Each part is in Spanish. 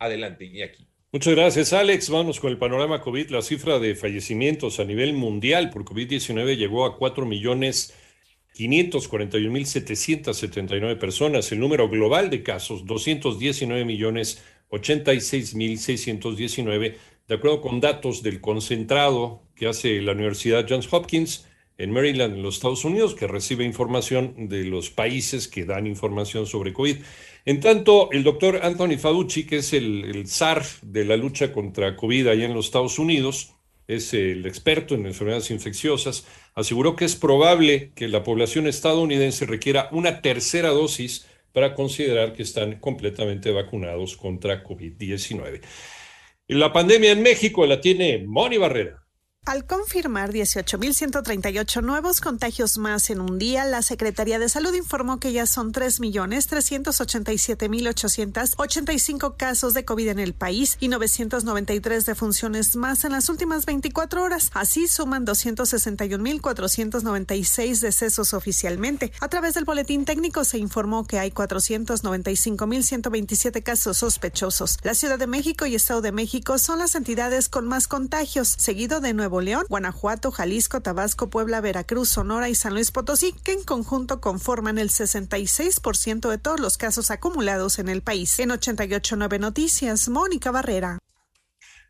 Adelante, Iñaki. Muchas gracias, Alex. Vamos con el panorama COVID. La cifra de fallecimientos a nivel mundial por COVID-19 llegó a 4 millones 541.779 personas. El número global de casos, 219 millones 86.619, de acuerdo con datos del concentrado que hace la Universidad Johns Hopkins en Maryland, en los Estados Unidos, que recibe información de los países que dan información sobre COVID. En tanto, el doctor Anthony Fauci, que es el, el de la lucha contra COVID allá en los Estados Unidos, es el experto en enfermedades infecciosas, aseguró que es probable que la población estadounidense requiera una tercera dosis para considerar que están completamente vacunados contra COVID-19. La pandemia en México la tiene Moni Barrera. Al confirmar 18.138 nuevos contagios más en un día, la Secretaría de Salud informó que ya son 3.387.885 casos de COVID en el país y 993 defunciones más en las últimas 24 horas. Así suman 261.496 decesos oficialmente. A través del boletín técnico se informó que hay 495.127 casos sospechosos. La Ciudad de México y Estado de México son las entidades con más contagios, seguido de Nuevo León, Guanajuato, Jalisco, Tabasco, Puebla, Veracruz, Sonora y San Luis Potosí, que en conjunto conforman el 66% de todos los casos acumulados en el país. En 889 Noticias, Mónica Barrera.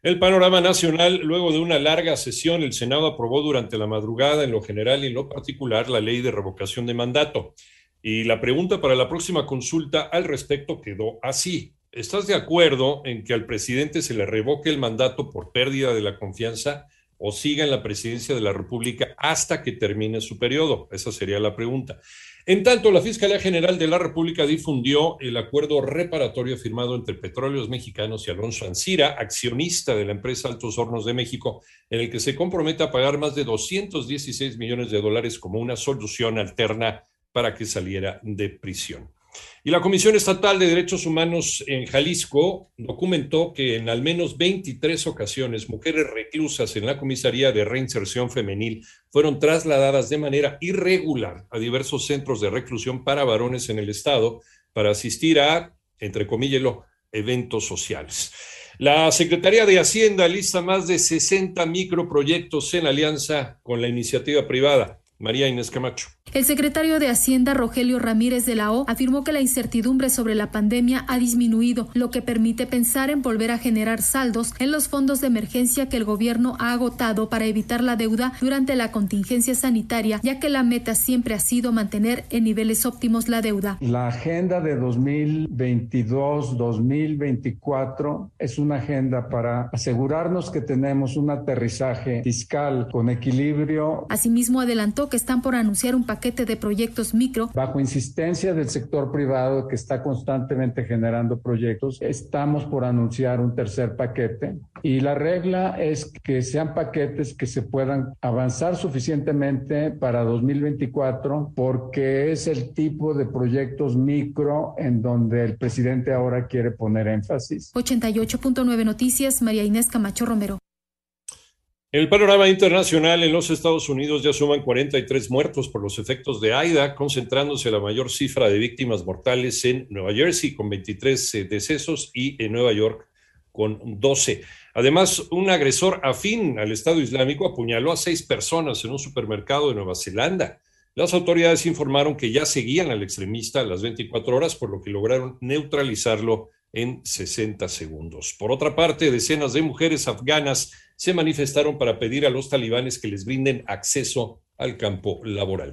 El panorama nacional, luego de una larga sesión, el Senado aprobó durante la madrugada en lo general y en lo particular la ley de revocación de mandato. Y la pregunta para la próxima consulta al respecto quedó así. ¿Estás de acuerdo en que al presidente se le revoque el mandato por pérdida de la confianza? O siga en la presidencia de la República hasta que termine su periodo? Esa sería la pregunta. En tanto, la Fiscalía General de la República difundió el acuerdo reparatorio firmado entre Petróleos Mexicanos y Alonso Ancira, accionista de la empresa Altos Hornos de México, en el que se compromete a pagar más de 216 millones de dólares como una solución alterna para que saliera de prisión. Y la Comisión Estatal de Derechos Humanos en Jalisco documentó que en al menos 23 ocasiones mujeres reclusas en la Comisaría de Reinserción Femenil fueron trasladadas de manera irregular a diversos centros de reclusión para varones en el Estado para asistir a, entre comillas, eventos sociales. La Secretaría de Hacienda lista más de 60 microproyectos en alianza con la iniciativa privada. María Inés Camacho. El secretario de Hacienda, Rogelio Ramírez de la O, afirmó que la incertidumbre sobre la pandemia ha disminuido, lo que permite pensar en volver a generar saldos en los fondos de emergencia que el gobierno ha agotado para evitar la deuda durante la contingencia sanitaria, ya que la meta siempre ha sido mantener en niveles óptimos la deuda. La agenda de 2022-2024 es una agenda para asegurarnos que tenemos un aterrizaje fiscal con equilibrio. Asimismo, adelantó que están por anunciar un paquete de proyectos micro. Bajo insistencia del sector privado que está constantemente generando proyectos, estamos por anunciar un tercer paquete y la regla es que sean paquetes que se puedan avanzar suficientemente para 2024 porque es el tipo de proyectos micro en donde el presidente ahora quiere poner énfasis. 88.9 Noticias, María Inés Camacho Romero. El panorama internacional en los Estados Unidos ya suman 43 muertos por los efectos de AIDA, concentrándose la mayor cifra de víctimas mortales en Nueva Jersey con 23 eh, decesos y en Nueva York con 12. Además, un agresor afín al Estado Islámico apuñaló a seis personas en un supermercado de Nueva Zelanda. Las autoridades informaron que ya seguían al extremista a las 24 horas, por lo que lograron neutralizarlo en 60 segundos. Por otra parte, decenas de mujeres afganas se manifestaron para pedir a los talibanes que les brinden acceso al campo laboral.